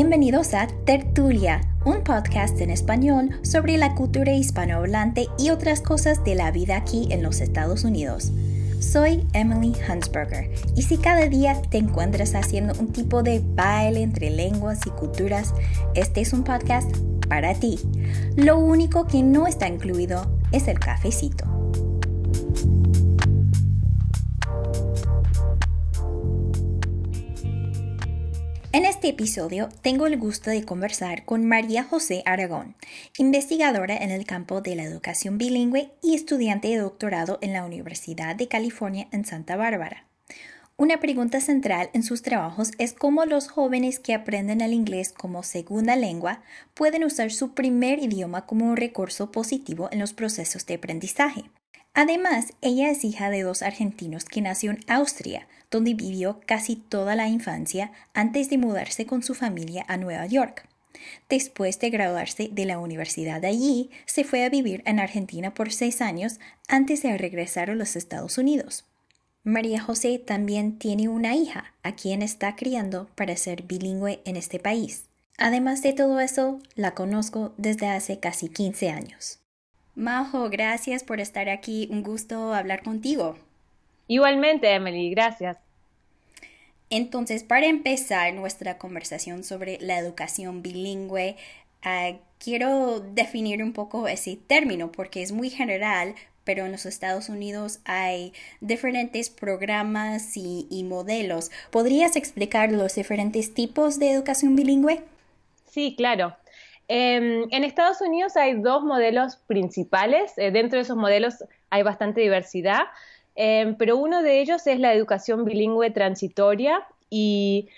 Bienvenidos a Tertulia, un podcast en español sobre la cultura hispanohablante y otras cosas de la vida aquí en los Estados Unidos. Soy Emily Hansberger y si cada día te encuentras haciendo un tipo de baile entre lenguas y culturas, este es un podcast para ti. Lo único que no está incluido es el cafecito. En este episodio tengo el gusto de conversar con María José Aragón, investigadora en el campo de la educación bilingüe y estudiante de doctorado en la Universidad de California en Santa Bárbara. Una pregunta central en sus trabajos es cómo los jóvenes que aprenden el inglés como segunda lengua pueden usar su primer idioma como un recurso positivo en los procesos de aprendizaje. Además, ella es hija de dos argentinos que nació en Austria, donde vivió casi toda la infancia antes de mudarse con su familia a Nueva York. Después de graduarse de la universidad allí, se fue a vivir en Argentina por seis años antes de regresar a los Estados Unidos. María José también tiene una hija a quien está criando para ser bilingüe en este país. Además de todo eso, la conozco desde hace casi 15 años. Majo, gracias por estar aquí. Un gusto hablar contigo. Igualmente, Emily, gracias. Entonces, para empezar nuestra conversación sobre la educación bilingüe, ah, quiero definir un poco ese término porque es muy general, pero en los Estados Unidos hay diferentes programas y, modelos. ¿Podrías explicar los diferentes tipos de educación bilingüe? Sí, claro. Em, en Estados Unidos hay dos modelos principales. Eh, dentro de esos modelos hay bastante diversidad. Em, pero uno de ellos es la educación bilingüe transitoria y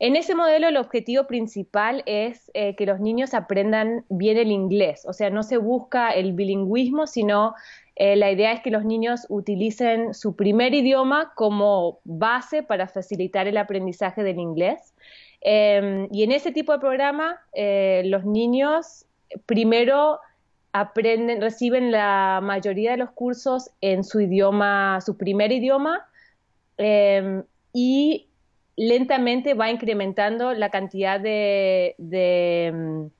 en ese modelo el objetivo principal es eh, que los niños aprendan bien el inglés, o sea, no se busca el bilingüismo, sino eh, la idea es que los niños utilicen su primer idioma como base para facilitar el aprendizaje del inglés. Em, y en ese tipo de programa, eh, los niños primero aprenden, reciben la mayoría de los cursos en su idioma, su primer idioma, em, y lentamente va incrementando la cantidad de, em,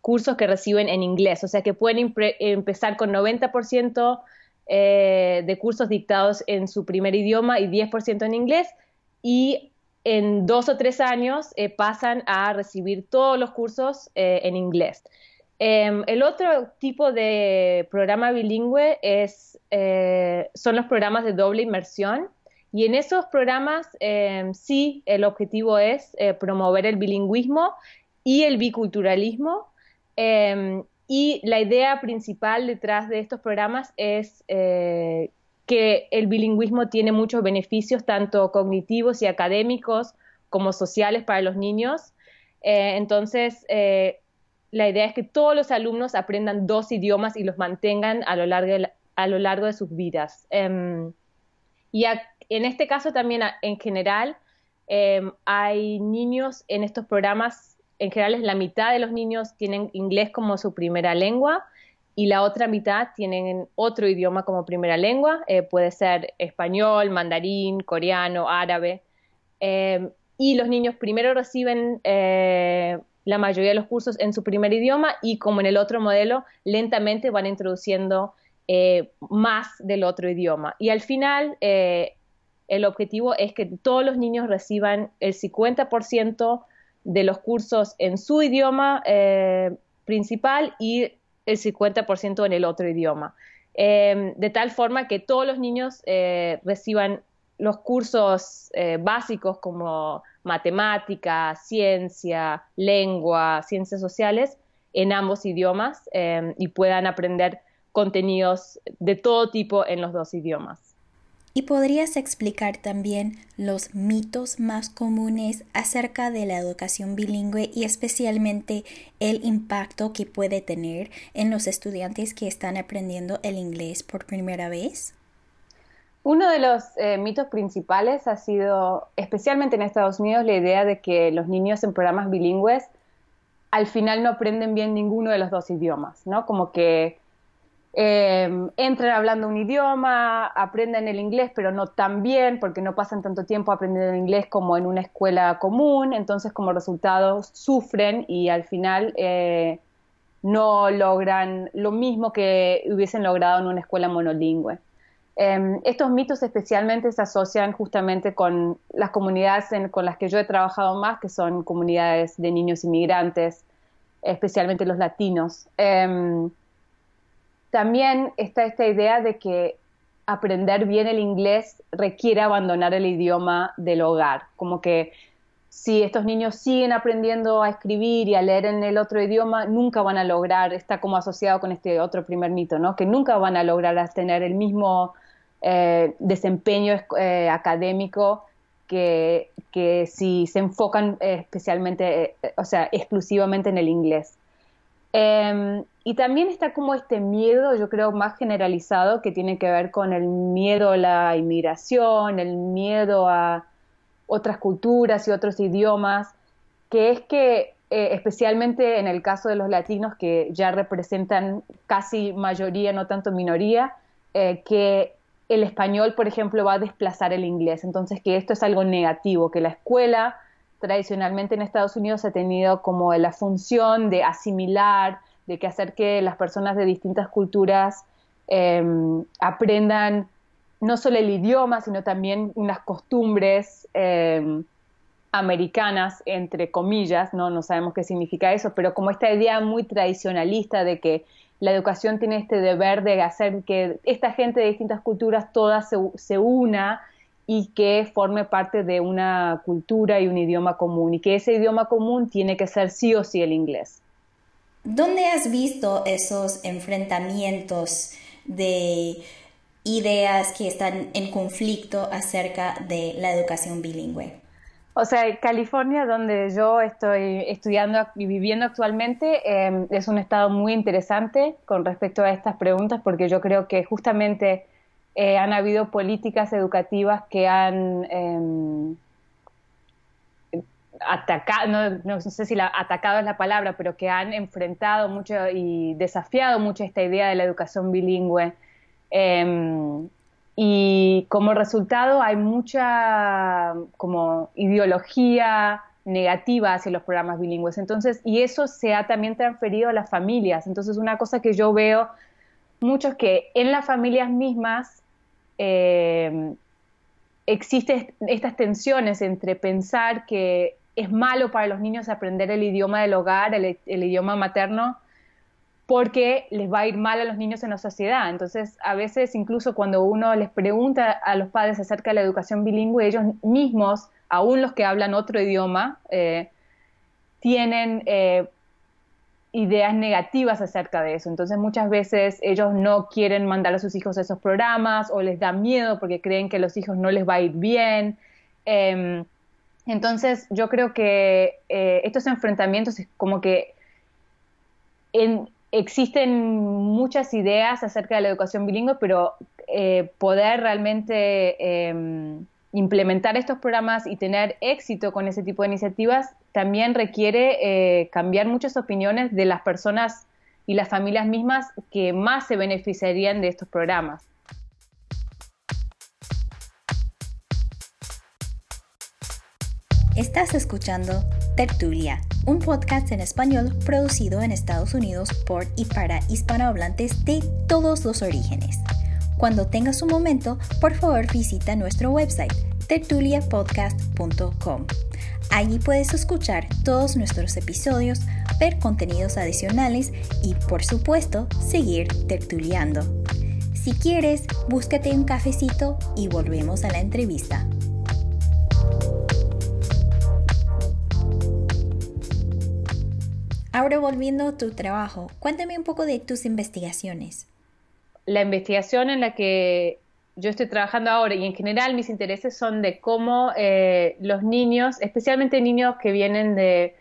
cursos que reciben en inglés. O sea que pueden empezar con 90% eh, de cursos dictados en su primer idioma y 10% en inglés, y en dos o tres años eh, pasan a recibir todos los cursos eh, en inglés. Em, el otro tipo de programa bilingüe es, eh, son los programas de doble inmersión. Y en esos programas em, sí el objetivo es eh, promover el bilingüismo y el biculturalismo. Em, y la idea principal detrás de estos programas es eh, que el bilingüismo tiene muchos beneficios, tanto cognitivos y académicos como sociales para los niños. entonces, la idea es que todos los alumnos aprendan dos idiomas y los mantengan a lo largo de, a lo largo de sus vidas. Em, y en este caso también en general em, hay niños en estos programas, en general es la mitad de los niños tienen inglés como su primera lengua y la otra mitad tienen otro idioma como primera lengua, eh, puede ser español, mandarín, coreano, árabe. Em, y los niños primero reciben eh, la mayoría de los cursos en su primer idioma y como en el otro modelo, lentamente van introduciendo eh, más del otro idioma. Y al final, eh, el objetivo es que todos los niños reciban el 50% de los cursos en su idioma eh, principal y el 50% en el otro idioma. de tal forma que todos los niños reciban los cursos básicos como matemática, ciencia, lengua, ciencias sociales en ambos idiomas em, y puedan aprender contenidos de todo tipo en los dos idiomas. ¿Y podrías explicar también los mitos más comunes acerca de la educación bilingüe y especialmente el impacto que puede tener en los estudiantes que están aprendiendo el inglés por primera vez? Uno de los eh, mitos principales ha sido, especialmente en Estados Unidos, la idea de que los niños en programas bilingües al final no aprenden bien ninguno de los dos idiomas, ¿no? Como que Em, entran hablando un idioma, aprenden el inglés, pero no tan bien, porque no pasan tanto tiempo aprendiendo el inglés como en una escuela común, entonces como resultado sufren y al final eh, no logran lo mismo que hubiesen logrado en una escuela monolingüe. Em, estos mitos especialmente se asocian justamente con las comunidades con las que yo he trabajado más, que son comunidades de niños inmigrantes, especialmente los latinos. Em, también está esta idea de que aprender bien el inglés requiere abandonar el idioma del hogar, como que si estos niños siguen aprendiendo a escribir y a leer en el otro idioma, nunca van a lograr, está como asociado con este otro primer mito, ¿no? Que nunca van a lograr tener el mismo eh, desempeño eh, académico que, que, si se enfocan especialmente, eh, o sea, exclusivamente en el inglés. Em, y también está como este miedo, yo creo, más generalizado que tiene que ver con el miedo a la inmigración, el miedo a otras culturas y otros idiomas, que es que, eh, especialmente en el caso de los latinos, que ya representan casi mayoría, no tanto minoría, eh, que el español, por ejemplo, va a desplazar el inglés. Entonces, que esto es algo negativo, que la escuela tradicionalmente en Estados Unidos ha tenido como la función de asimilar, de que hacer que las personas de distintas culturas em, aprendan no solo el idioma, sino también unas costumbres em, americanas, entre comillas, ¿no? no sabemos qué significa eso, pero como esta idea muy tradicionalista de que la educación tiene este deber de hacer que esta gente de distintas culturas todas se, se una y que forme parte de una cultura y un idioma común, y que ese idioma común tiene que ser sí o sí el inglés. ¿Dónde has visto esos enfrentamientos de ideas que están en conflicto acerca de la educación bilingüe? O sea, California, donde yo estoy estudiando y viviendo actualmente, em, es un estado muy interesante con respecto a estas preguntas porque yo creo que justamente eh, han habido políticas educativas que han em, atacado, no, sé si la, atacado es la palabra, pero que han enfrentado mucho y desafiado mucho esta idea de la educación bilingüe. Em, y como resultado hay mucha como ideología negativa hacia los programas bilingües. Entonces, y eso se ha también transferido a las familias. Entonces, una cosa que yo veo muchos que en las familias mismas eh, existen estas tensiones entre pensar que es malo para los niños aprender el idioma del hogar, el, idioma materno, porque les va a ir mal a los niños en la sociedad. Entonces, a veces incluso cuando uno les pregunta a los padres acerca de la educación bilingüe, ellos mismos, aún los que hablan otro idioma, eh, tienen eh, ideas negativas acerca de eso. Entonces, muchas veces ellos no quieren mandar a sus hijos a esos programas o les da miedo porque creen que a los hijos no les va a ir bien. Em, entonces, yo creo que eh, estos enfrentamientos es como que existen muchas ideas acerca de la educación bilingüe, pero eh, poder realmente em, implementar estos programas y tener éxito con ese tipo de iniciativas también requiere eh, cambiar muchas opiniones de las personas y las familias mismas que más se beneficiarían de estos programas. Estás escuchando Tertulia, un podcast en español producido en Estados Unidos por y para hispanohablantes de todos los orígenes. Cuando tengas un momento, por favor visita nuestro website tertuliapodcast.com. Allí puedes escuchar todos nuestros episodios, ver contenidos adicionales y, por supuesto, seguir tertuliando. Si quieres, búscate un cafecito y volvemos a la entrevista. Ahora volviendo a tu trabajo, cuéntame un poco de tus investigaciones. La investigación en la que yo estoy trabajando ahora y en general mis intereses son de cómo eh, los niños, especialmente niños que vienen de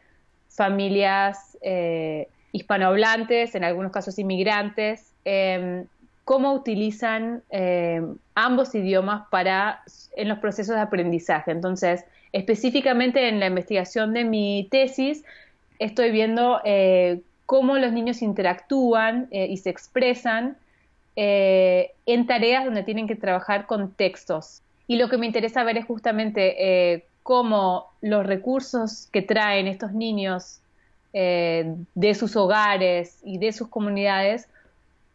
familias eh, hispanohablantes, en algunos casos inmigrantes, em, cómo utilizan em, ambos idiomas para en los procesos de aprendizaje. Entonces, específicamente en la investigación de mi tesis, estoy viendo eh, cómo los niños interactúan y se expresan eh, en tareas donde tienen que trabajar con textos. Y lo que me interesa ver es justamente eh, cómo los recursos que traen estos niños eh, de sus hogares y de sus comunidades,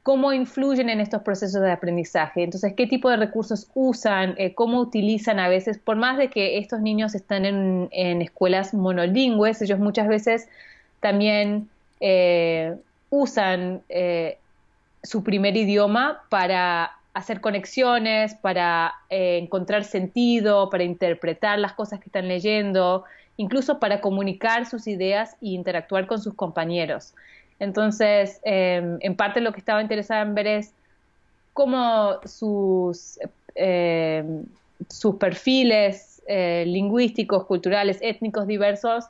cómo influyen en estos procesos de aprendizaje. Entonces, qué tipo de recursos usan, cómo utilizan a veces, por más de que estos niños están en, en escuelas monolingües, ellos muchas veces también usan su primer idioma para hacer conexiones, para eh, encontrar sentido, para interpretar las cosas que están leyendo, incluso para comunicar sus ideas e interactuar con sus compañeros. Entonces, em, en parte lo que estaba interesada en ver es cómo sus, em, sus perfiles eh, lingüísticos, culturales, étnicos diversos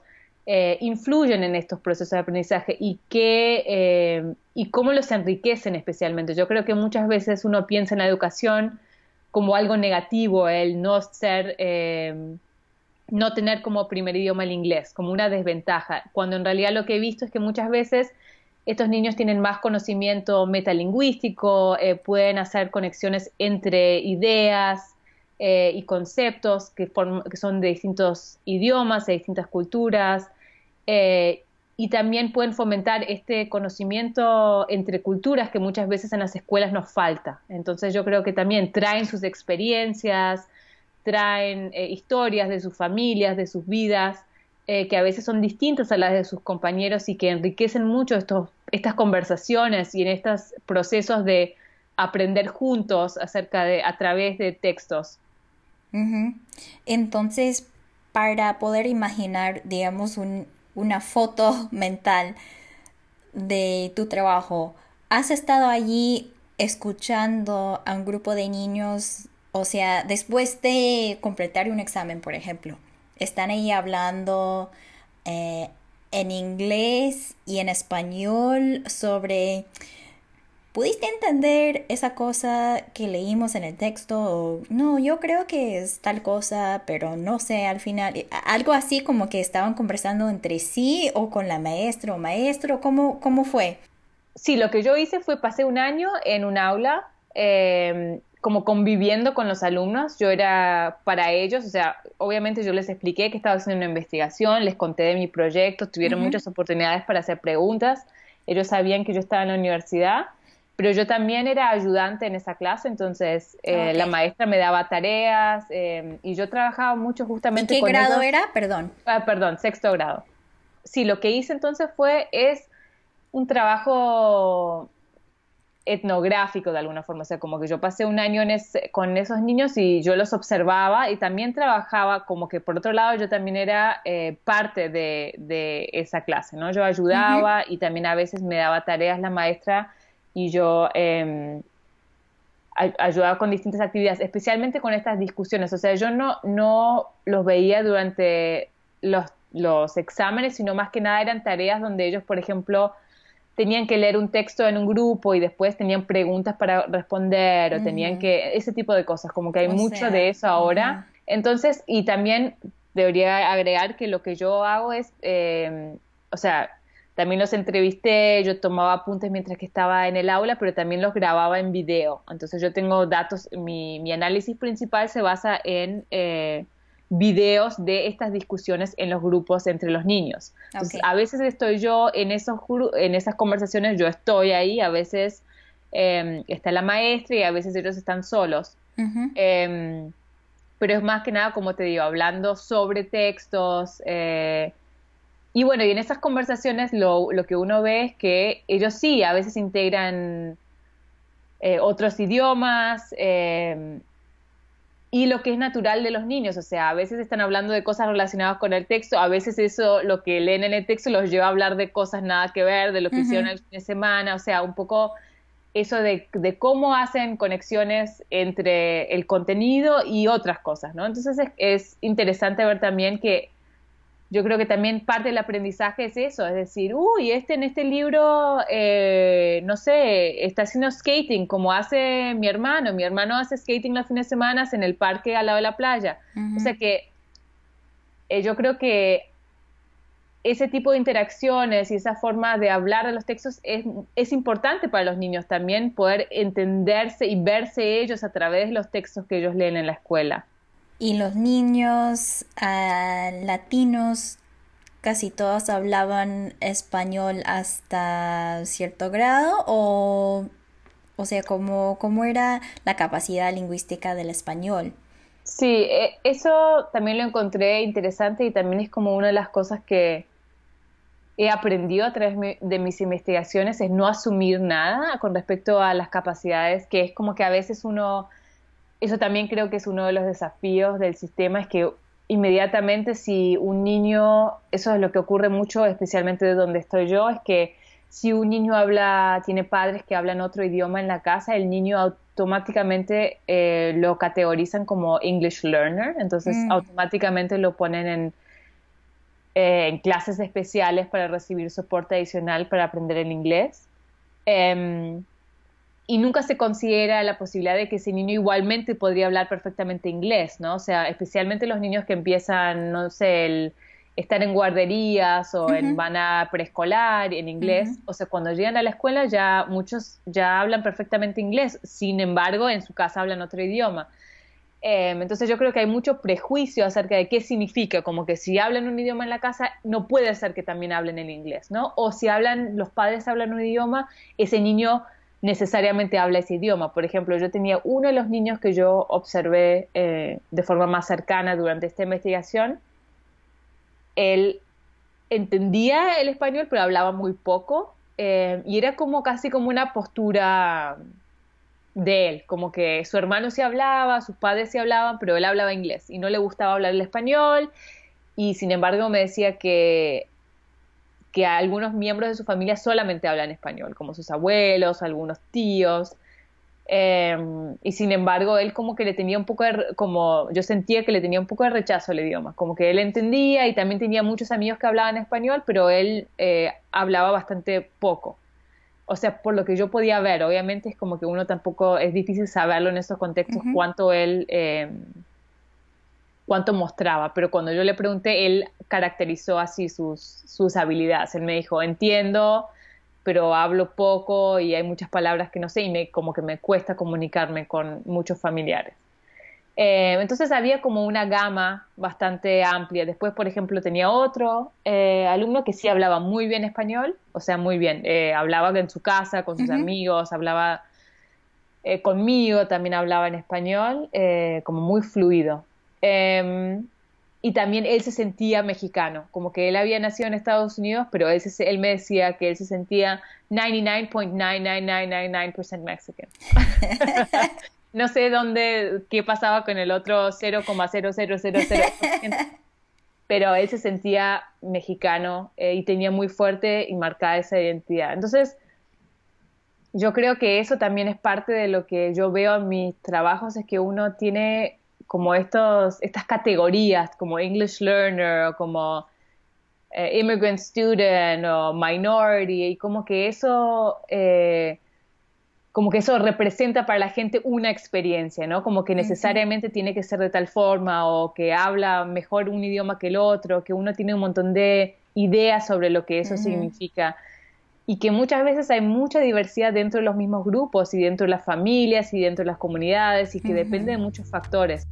eh, influyen en estos procesos de aprendizaje y, qué, eh, y cómo los enriquecen especialmente. Yo creo que muchas veces uno piensa en la educación como algo negativo, el no ser, eh, no tener como primer idioma el inglés, como una desventaja, cuando en realidad lo que he visto es que muchas veces estos niños tienen más conocimiento metalingüístico, pueden hacer conexiones entre ideas, y conceptos que, que, son de distintos idiomas, de distintas culturas, eh, y también pueden fomentar este conocimiento entre culturas que muchas veces en las escuelas nos falta. Entonces yo creo que también traen sus experiencias, traen eh, historias de sus familias, de sus vidas, eh, que a veces son distintas a las de sus compañeros y que enriquecen mucho estos, estas conversaciones y en estos procesos de aprender juntos acerca de a través de textos. Entonces, para poder imaginar, digamos, un, una foto mental de tu trabajo. ¿Has estado allí escuchando a un grupo de niños? O sea, después de completar un examen, por ejemplo, están ahí hablando eh, en inglés y en español sobre ¿Pudiste entender esa cosa que leímos en el texto? no, yo creo que es tal cosa, pero no sé, al final, algo así como que estaban conversando entre sí o con la maestra o maestro, ¿cómo, cómo fue? Sí, lo que yo hice fue pasé un año en un aula, em, como conviviendo con los alumnos, yo era para ellos, o sea, obviamente yo les expliqué que estaba haciendo una investigación, les conté de mi proyecto, tuvieron muchas oportunidades para hacer preguntas, ellos sabían que yo estaba en la universidad pero yo también era ayudante en esa clase, entonces eh, la maestra me daba tareas em, y yo trabajaba mucho justamente ¿Y qué grado era? Perdón. Ah, perdón, sexto grado. Sí, lo que hice entonces fue, es un trabajo etnográfico de alguna forma, o sea, como que yo pasé un año con esos niños y yo los observaba y también trabajaba como que por otro lado yo también era eh, parte de, esa clase, ¿no? Yo ayudaba y también a veces me daba tareas la maestra y yo eh, ayudaba con distintas actividades, especialmente con estas discusiones. O sea, yo no, no los veía durante los, los exámenes, sino más que nada eran tareas donde ellos, por ejemplo, tenían que leer un texto en un grupo y después tenían preguntas para responder o tenían que ese tipo de cosas, como que hay mucho de eso ahora. Entonces, y también debería agregar que lo que yo hago es, eh, o sea, también los entrevisté, yo tomaba apuntes mientras que estaba en el aula, pero también los grababa en video. Entonces yo tengo datos, mi, mi análisis principal se basa en eh, videos de estas discusiones en los grupos entre los niños. Entonces, a veces estoy yo en, esos, en esas conversaciones, yo estoy ahí, a veces em, está la maestra y a veces ellos están solos. Em, pero es más que nada, como te digo, hablando sobre textos. Eh, y bueno, y en esas conversaciones lo, lo que uno ve es que ellos sí, a veces integran eh, otros idiomas eh, y lo que es natural de los niños, o sea, a veces están hablando de cosas relacionadas con el texto, a veces eso, lo que leen en el texto los lleva a hablar de cosas nada que ver, de lo que hicieron el fin de semana, o sea, un poco eso de, de, cómo hacen conexiones entre el contenido y otras cosas, ¿no? Entonces es, es interesante ver también que yo creo que también parte del aprendizaje es eso, es decir, uy, este en este libro, eh, no sé, está haciendo skating como hace mi hermano, mi hermano hace skating los fines de semana en el parque al lado de la playa. O sea que eh, yo creo que ese tipo de interacciones y esa forma de hablar de los textos es, es, importante para los niños también poder entenderse y verse ellos a través de los textos que ellos leen en la escuela. ¿Y los niños latinos casi todos hablaban español hasta cierto grado o, o sea, ¿cómo, cómo era la capacidad lingüística del español? Sí, e, eso también lo encontré interesante y también es como una de las cosas que he aprendido a través de mis investigaciones es no asumir nada con respecto a las capacidades, que es como que a veces uno, eso también creo que es uno de los desafíos del sistema, es que inmediatamente si un niño, eso es lo que ocurre mucho, especialmente de donde estoy yo, es que si un niño habla, tiene padres que hablan otro idioma en la casa, el niño automáticamente eh, lo categorizan como English learner, entonces mm. automáticamente lo ponen en eh, en clases especiales para recibir soporte adicional para aprender el inglés. Em, y nunca se considera la posibilidad de que ese niño igualmente podría hablar perfectamente inglés, ¿no? O sea, especialmente los niños que empiezan, no sé, el, estar en guarderías o en van a preescolar en inglés, o sea, cuando llegan a la escuela ya muchos ya hablan perfectamente inglés, sin embargo, en su casa hablan otro idioma. Em, entonces yo creo que hay mucho prejuicio acerca de qué significa, como que si hablan un idioma en la casa, no puede ser que también hablen el inglés, ¿no? O si hablan, los padres hablan un idioma, ese niño necesariamente habla ese idioma. Por ejemplo, yo tenía uno de los niños que yo observé eh, de forma más cercana durante esta investigación, él entendía el español, pero hablaba muy poco, eh, y era como casi como una postura de él, como que su hermano sí hablaba, sus padres sí hablaban, pero él hablaba inglés y no le gustaba hablar el español y sin embargo me decía que que algunos miembros de su familia solamente hablan español, como sus abuelos, algunos tíos, em, y sin embargo él como que le tenía un poco de, como yo sentía que le tenía un poco de rechazo al idioma, como que él entendía y también tenía muchos amigos que hablaban español, pero él eh, hablaba bastante poco. O sea, por lo que yo podía ver, obviamente es como que uno tampoco, es difícil saberlo en esos contextos cuánto él, eh, cuánto mostraba, pero cuando yo le pregunté, él caracterizó así sus, sus habilidades, él me dijo, entiendo, pero hablo poco y hay muchas palabras que no sé y me, como que me cuesta comunicarme con muchos familiares. Eh, entonces había como una gama bastante amplia. Después, por ejemplo, tenía otro eh, alumno que sí hablaba muy bien español, o sea, muy bien. Eh, hablaba en su casa, con sus amigos, hablaba conmigo, también hablaba en español, como muy fluido. Em, y también él se sentía mexicano, como que él había nacido en Estados Unidos, pero él, él me decía que él se sentía 99.99999% mexican. no sé dónde, qué pasaba con el otro 0,0000%, pero él se sentía mexicano eh, y tenía muy fuerte y marcada esa identidad. Entonces, yo creo que eso también es parte de lo que yo veo en mis trabajos, es que uno tiene como estos, estas categorías, como English Learner o como eh, Immigrant Student o Minority, y como que eso... Eh, como que eso representa para la gente una experiencia, ¿no? Como que necesariamente tiene que ser de tal forma o que habla mejor un idioma que el otro, que uno tiene un montón de ideas sobre lo que eso significa y que muchas veces hay mucha diversidad dentro de los mismos grupos y dentro de las familias y dentro de las comunidades y que depende de muchos factores.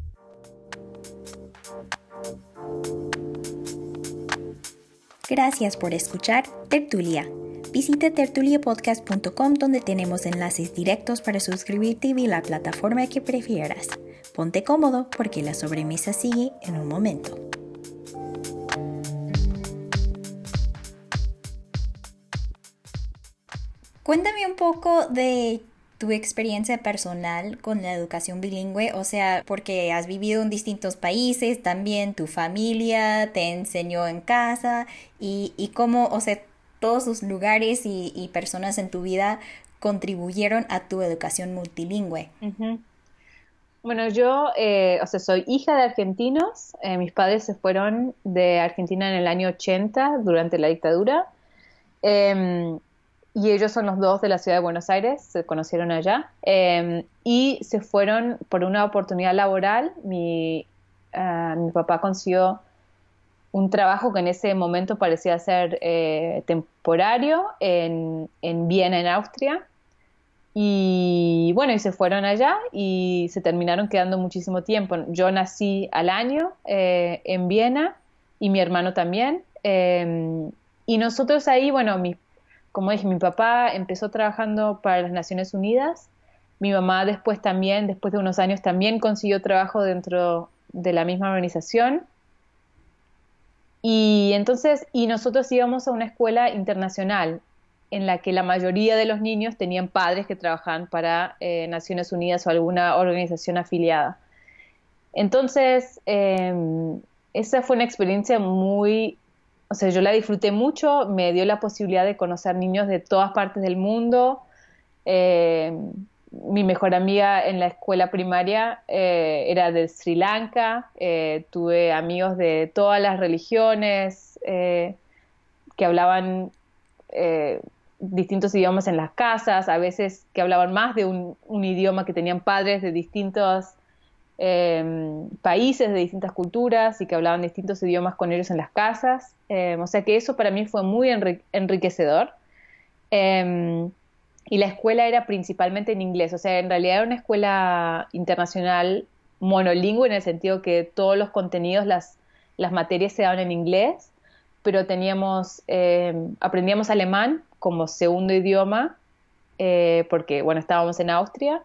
Gracias por escuchar Tertulia Visite tertuliapodcast.com donde tenemos enlaces directos para suscribirte y la plataforma que prefieras. Ponte cómodo porque la sobremesa sigue en un momento. Cuéntame un poco de tu experiencia personal con la educación bilingüe, o sea, porque has vivido en distintos países, también tu familia te enseñó en casa y, y cómo, o sea, todos los lugares y, personas en tu vida contribuyeron a tu educación multilingüe? Bueno, yo, eh, o sea, soy hija de argentinos. Eh, mis padres se fueron de Argentina en el año 80 durante la dictadura. Em, y ellos son los dos de la ciudad de Buenos Aires, se conocieron allá. Em, y se fueron por una oportunidad laboral. Mi, ah, mi papá consiguió un trabajo que en ese momento parecía ser eh, temporario en, en, Viena, en Austria. Y bueno, y se fueron allá y se terminaron quedando muchísimo tiempo. Yo nací al año eh, en Viena y mi hermano también. Em, y nosotros ahí, bueno, mi, como dije, mi papá empezó trabajando para las Naciones Unidas. Mi mamá después también, después de unos años, también consiguió trabajo dentro de la misma organización. Y entonces, y nosotros íbamos a una escuela internacional en la que la mayoría de los niños tenían padres que trabajaban para eh, Naciones Unidas o alguna organización afiliada. Entonces, em, esa fue una experiencia muy, o sea, yo la disfruté mucho, me dio la posibilidad de conocer niños de todas partes del mundo. Em, mi mejor amiga en la escuela primaria eh, era de Sri Lanka, eh, tuve amigos de todas las religiones eh, que hablaban distintos idiomas en las casas, a veces que hablaban más de un, idioma que tenían padres de distintos países, de distintas culturas y que hablaban distintos idiomas con ellos en las casas. o sea que eso para mí fue muy enriquecedor. Y la escuela era principalmente en inglés, o sea, en realidad era una escuela internacional monolingüe en el sentido que todos los contenidos, las, las materias se daban en inglés, pero teníamos, eh, aprendíamos alemán como segundo idioma, eh, porque, bueno, estábamos en Austria,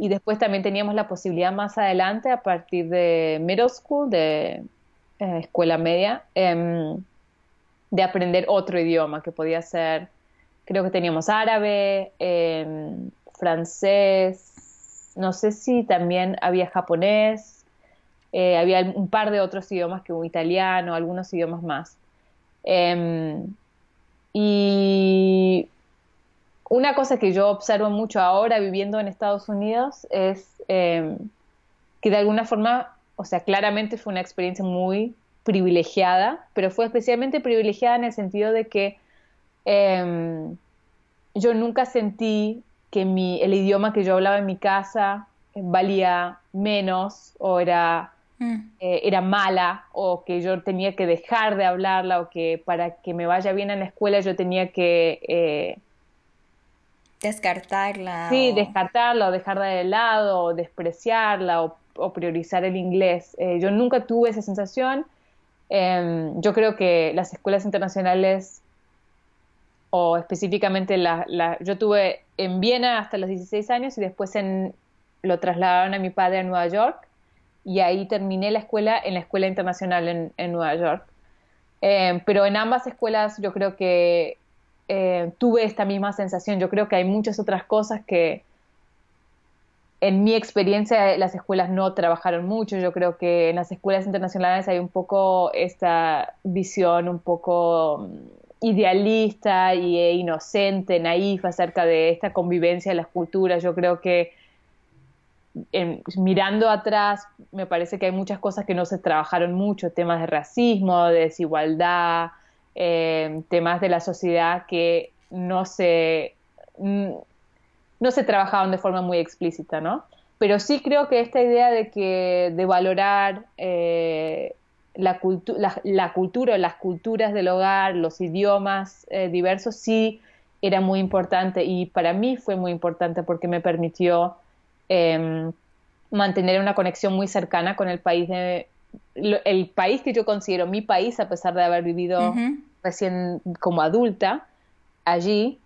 y después también teníamos la posibilidad más adelante, a partir de middle school, de eh, escuela media, em, de aprender otro idioma, que podía ser creo que teníamos árabe, em, francés, no sé si también había japonés, eh, había un par de otros idiomas que un italiano, algunos idiomas más. Em, y una cosa que yo observo mucho ahora viviendo en Estados Unidos es em, que de alguna forma, o sea, claramente fue una experiencia muy privilegiada, pero fue especialmente privilegiada en el sentido de que Em, yo nunca sentí que mi, el idioma que yo hablaba en mi casa eh, valía menos o era, mm. eh, era mala o que yo tenía que dejar de hablarla o que para que me vaya bien en la escuela yo tenía que... Eh, descartarla. Sí, descartarla o dejarla de lado o despreciarla o, priorizar el inglés. yo nunca tuve esa sensación. Em, yo creo que las escuelas internacionales o específicamente la, la, yo tuve en Viena hasta los 16 años y después en, lo trasladaron a mi padre a Nueva York y ahí terminé la escuela en la escuela internacional en, en Nueva York. Eh, pero en ambas escuelas yo creo que eh, tuve esta misma sensación. Yo creo que hay muchas otras cosas que en mi experiencia las escuelas no trabajaron mucho. Yo creo que en las escuelas internacionales hay un poco esta visión un poco idealista y e inocente, naif acerca de esta convivencia de las culturas. Yo creo que mirando atrás me parece que hay muchas cosas que no se trabajaron mucho, temas de racismo, de desigualdad, em, temas de la sociedad que no se, no se trabajaban de forma muy explícita, ¿no? Pero sí creo que esta idea de que de valorar eh, la, la, cultura las culturas del hogar, los idiomas eh, diversos, sí era muy importante y para mí fue muy importante porque me permitió em, mantener una conexión muy cercana con el país de el país que yo considero mi país a pesar de haber vivido recién como adulta allí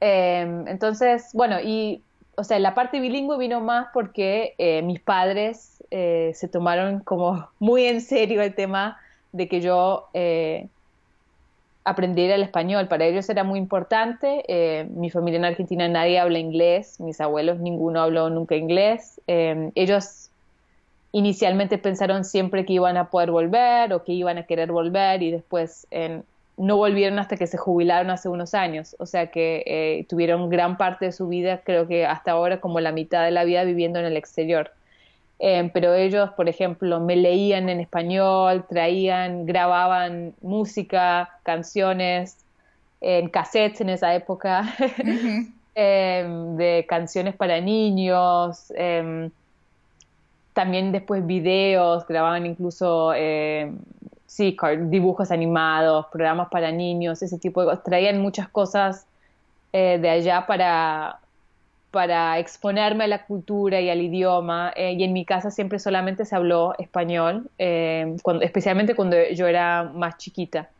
em, entonces bueno y o sea la parte bilingüe vino más porque eh, mis padres eh, se tomaron como muy en serio el tema de que yo eh, aprendiera el español. Para ellos era muy importante. Eh, mi familia en Argentina nadie habla inglés, mis abuelos ninguno habló nunca inglés. ellos inicialmente pensaron siempre que iban a poder volver o que iban a querer volver y después no volvieron hasta que se jubilaron hace unos años. O sea que tuvieron gran parte de su vida, creo que hasta ahora como la mitad de la vida viviendo en el exterior. Em, pero ellos, por ejemplo, me leían en español, traían, grababan música, canciones, en cassettes en esa época, em, de canciones para niños, em, también después videos, grababan incluso sí, dibujos animados, programas para niños, ese tipo de cosas. Traían muchas cosas eh, de allá para, para exponerme a la cultura y al idioma. Eh, y en mi casa siempre solamente se habló español, eh, especialmente cuando yo era más chiquita.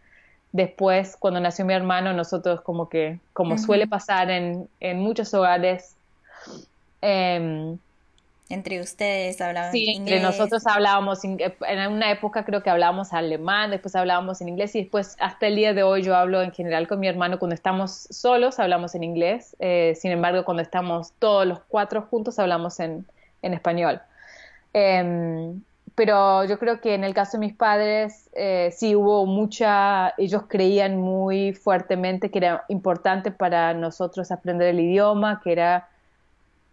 Después, cuando nació mi hermano, nosotros como que, como suele pasar en, en muchos hogares, eh, entre ustedes hablaban sí, entre nosotros hablábamos, en una época creo que hablábamos alemán, después hablábamos en inglés y después hasta el día de hoy yo hablo en general con mi hermano cuando estamos solos hablamos en inglés, eh, sin embargo cuando estamos todos los cuatro juntos hablamos en, en español. Em, pero yo creo que en el caso de mis padres eh, sí hubo mucha, ellos creían muy fuertemente que era importante para nosotros aprender el idioma, que era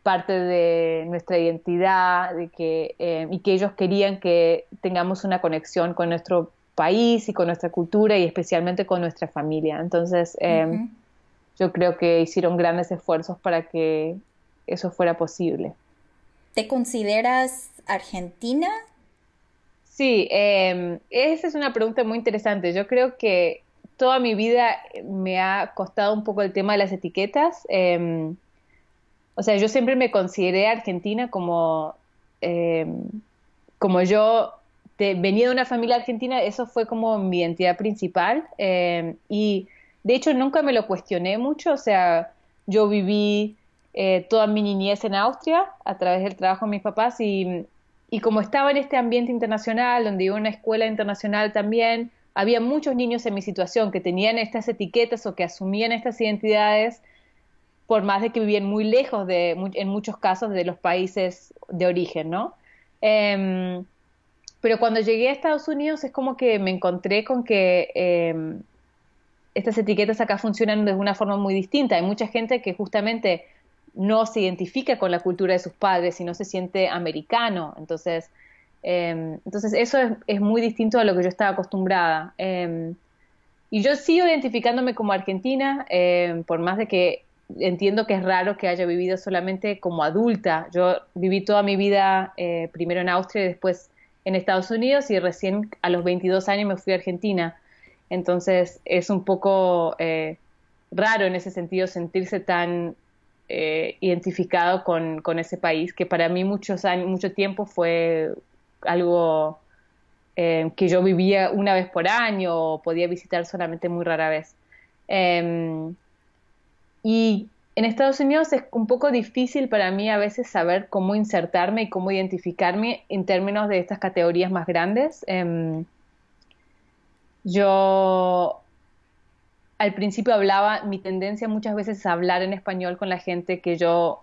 parte de nuestra identidad de que, eh, y que ellos querían que tengamos una conexión con nuestro país y con nuestra cultura y especialmente con nuestra familia. Entonces, eh, yo creo que hicieron grandes esfuerzos para que eso fuera posible. ¿Te consideras argentina? Sí, eh, esa es una pregunta muy interesante. Yo creo que toda mi vida me ha costado un poco el tema de las etiquetas. Eh, o sea, yo siempre me consideré argentina como, eh, como yo venía de una familia argentina, eso fue como mi identidad principal. Eh, y de hecho nunca me lo cuestioné mucho, o sea, yo viví eh, toda mi niñez en Austria a través del trabajo de mis papás y, y como estaba en este ambiente internacional, donde iba a una escuela internacional también, había muchos niños en mi situación que tenían estas etiquetas o que asumían estas identidades por más de que vivían muy lejos de, en muchos casos, de los países de origen, ¿no? Em, pero cuando llegué a Estados Unidos es como que me encontré con que em, estas etiquetas acá funcionan de una forma muy distinta. Hay mucha gente que justamente no se identifica con la cultura de sus padres y no se siente americano. Entonces, em, entonces eso es, es, muy distinto a lo que yo estaba acostumbrada. y yo sigo identificándome como argentina, por más de que entiendo que es raro que haya vivido solamente como adulta. Yo viví toda mi vida eh, primero en Austria y después en Estados Unidos y recién a los 22 años me fui a Argentina. Entonces es un poco eh, raro en ese sentido sentirse tan eh, identificado con, con, ese país, que para mí muchos años, mucho tiempo fue algo que yo vivía una vez por año o podía visitar solamente muy rara vez. Y en Estados Unidos es un poco difícil para mí a veces saber cómo insertarme y cómo identificarme en términos de estas categorías más grandes. Em, yo al principio hablaba, mi tendencia muchas veces es hablar en español con la gente que yo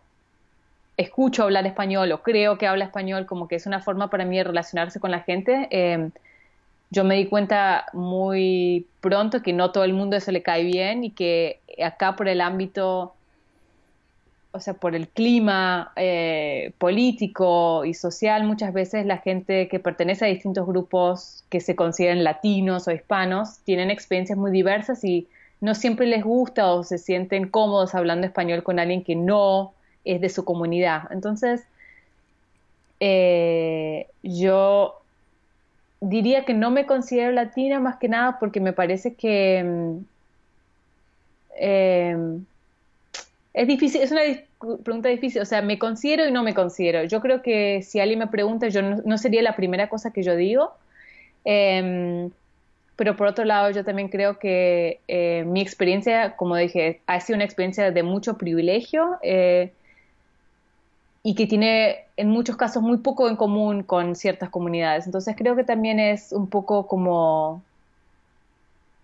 escucho hablar español o creo que habla español, como que es una forma para mí de relacionarse con la gente. Em, yo me di cuenta muy pronto que no todo el mundo eso le cae bien y que acá por el ámbito, o sea, por el clima eh, político y social, muchas veces la gente que pertenece a distintos grupos que se consideran latinos o hispanos tienen experiencias muy diversas y no siempre les gusta o se sienten cómodos hablando español con alguien que no es de su comunidad. Entonces, eh, yo diría que no me considero latina más que nada porque me parece que mm, em, es difícil, es una pregunta difícil, o sea, me considero y no me considero. Yo creo que si alguien me pregunta, yo no, sería la primera cosa que yo digo. Em, pero por otro lado, yo también creo que eh, mi experiencia, como dije, ha sido una experiencia de mucho privilegio. Eh, y que tiene en muchos casos muy poco en común con ciertas comunidades. Entonces creo que también es un poco como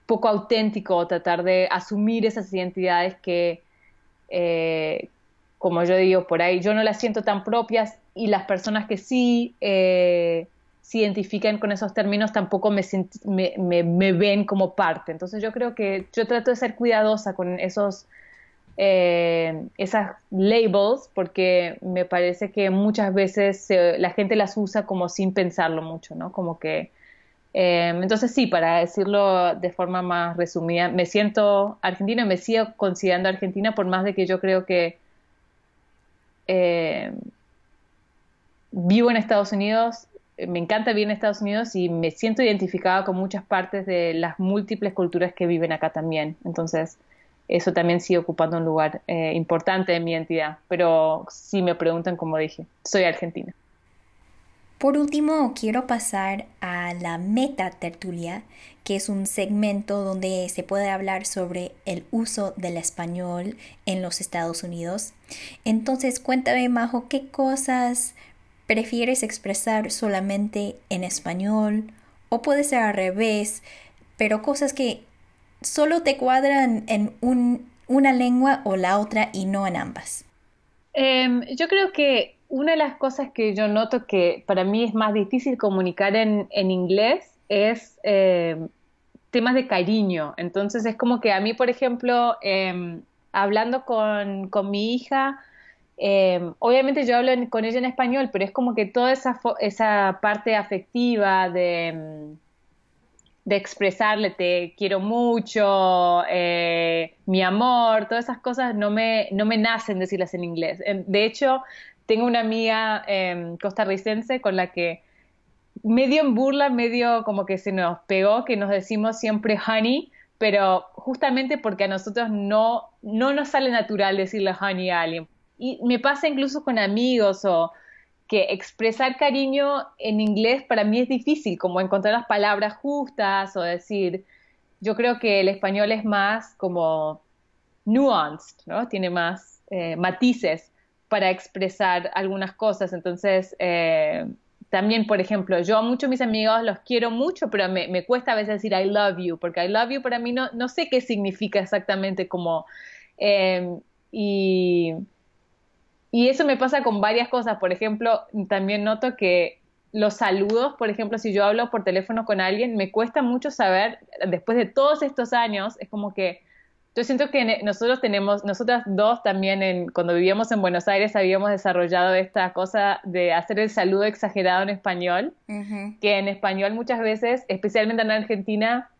poco auténtico tratar de asumir esas identidades que, eh, como yo digo por ahí, yo no las siento tan propias y las personas que sí eh, se identifican con esos términos tampoco me, me, me, ven como parte. Entonces yo creo que yo trato de ser cuidadosa con esos eh, esas labels porque me parece que muchas veces la gente las usa como sin pensarlo mucho, ¿no? Como que... Eh, entonces sí, para decirlo de forma más resumida, me siento argentina, me sigo considerando argentina por más de que yo creo que eh, vivo en Estados Unidos me encanta vivir en Estados Unidos y me siento identificada con muchas partes de las múltiples culturas que viven acá también. Entonces, eso también sigue ocupando un lugar eh, importante en mi identidad. Pero si me preguntan, como dije, soy argentina. Por último, quiero pasar a la meta tertulia, que es un segmento donde se puede hablar sobre el uso del español en los Estados Unidos. Entonces, cuéntame, Majo, ¿qué cosas prefieres expresar solamente en español? O puede ser al revés, pero cosas que solo te cuadran en una lengua o la otra y no en ambas. Em, yo creo que una de las cosas que yo noto que para mí es más difícil comunicar en, inglés es eh, temas de cariño. Entonces es como que a mí, por ejemplo, em, hablando con, mi hija, em, obviamente yo hablo con ella en español, pero es como que toda esa, esa parte afectiva de, de expresarle te quiero mucho, eh, mi amor, todas esas cosas no me, no me nacen decirlas en inglés. De hecho, tengo una amiga em, costarricense con la que medio en burla, medio como que se nos pegó, que nos decimos siempre honey, pero justamente porque a nosotros no, no nos sale natural decirle honey a alguien. Y me pasa incluso con amigos o que expresar cariño en inglés para mí es difícil, como encontrar las palabras justas o decir, yo creo que el español es más como nuanced, ¿no? Tiene más eh, matices para expresar algunas cosas. Entonces, eh, también, por ejemplo, yo a muchos de mis amigos los quiero mucho, pero me, cuesta a veces decir I love you, porque I love you para mí no, no sé qué significa exactamente como... Eh, y, y eso me pasa con varias cosas. Por ejemplo, también noto que los saludos, por ejemplo, si yo hablo por teléfono con alguien, me cuesta mucho saber, después de todos estos años, es como que yo siento que nosotros tenemos, nosotras dos también, en, cuando vivíamos en Buenos Aires, habíamos desarrollado esta cosa de hacer el saludo exagerado en español, que en español muchas veces, especialmente en Argentina,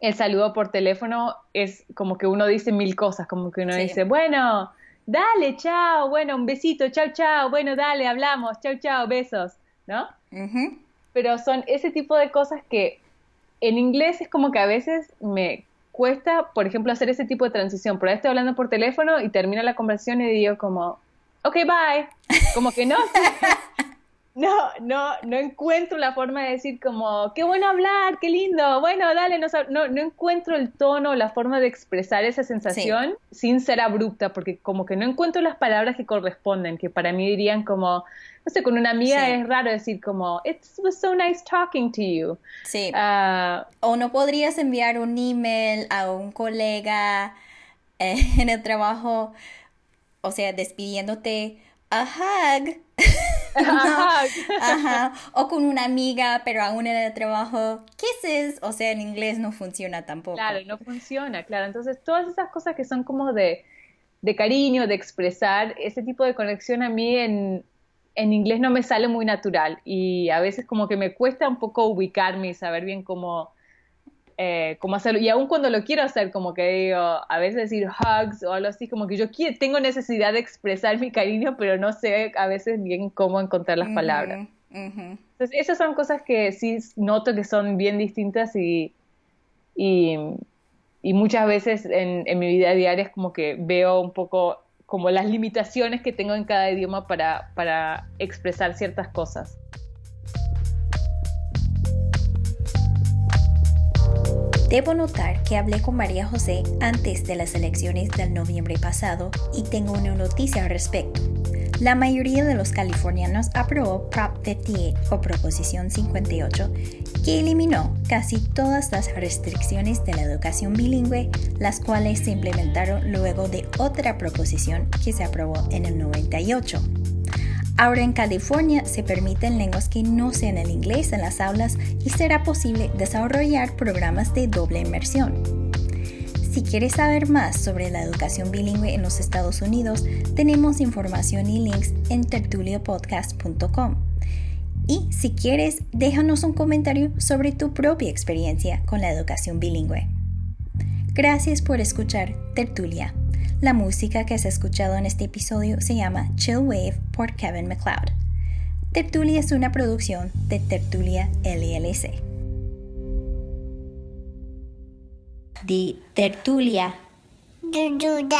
el saludo por teléfono es como que uno dice mil cosas, como que uno dice, bueno, dale, chao, bueno, un besito, chao, chao, bueno, dale, hablamos, chao, chao, besos, ¿no? Pero son ese tipo de cosas que en inglés es como que a veces me cuesta, por ejemplo, hacer ese tipo de transición. Por ahí estoy hablando por teléfono y termina la conversación y digo como, ok, bye. Como que no, no, no, no encuentro la forma de decir como, qué bueno hablar, qué lindo, bueno, dale, no, no, no encuentro el tono, la forma de expresar esa sensación sin ser abrupta, porque como que no encuentro las palabras que corresponden, que para mí dirían como, no sé, con una amiga es raro decir como, it was so nice talking to you. Sí. Ah, o no podrías enviar un email a un colega eh, en el trabajo, o sea, despidiéndote a hug. Ajá. O con una amiga, pero aún en el trabajo, kisses. O sea, en inglés no funciona tampoco. Claro, no funciona, claro. Entonces, todas esas cosas que son como de, de cariño, de expresar, ese tipo de conexión a mí en, en inglés no me sale muy natural y a veces como que me cuesta un poco ubicarme y saber bien cómo, eh, cómo hacerlo. Y aún cuando lo quiero hacer, como que digo, a veces decir hugs o algo así, como que yo tengo necesidad de expresar mi cariño, pero no sé a veces bien cómo encontrar las palabras. Entonces, esas son cosas que sí noto que son bien distintas y, y, muchas veces en, en mi vida diaria es como que veo un poco como las limitaciones que tengo en cada idioma para, para expresar ciertas cosas. Debo notar que hablé con María José antes de las elecciones del noviembre pasado y tengo una noticia al respecto. La mayoría de los californianos aprobó Prop 58 o Proposición 58, que eliminó casi todas las restricciones de la educación bilingüe, las cuales se implementaron luego de otra proposición que se aprobó en el 98. Ahora en California se permiten lenguas que no sean el inglés en las aulas y será posible desarrollar programas de doble inmersión. Si quieres saber más sobre la educación bilingüe en los Estados Unidos, tenemos información y links en tertuliopodcast.com. Y si quieres, déjanos un comentario sobre tu propia experiencia con la educación bilingüe. Gracias por escuchar Tertulia. La música que has escuchado en este episodio se llama Chill Wave por Kevin McLeod. Tertulia es una producción de Tertulia LLC. De Tertulia. Tertulia.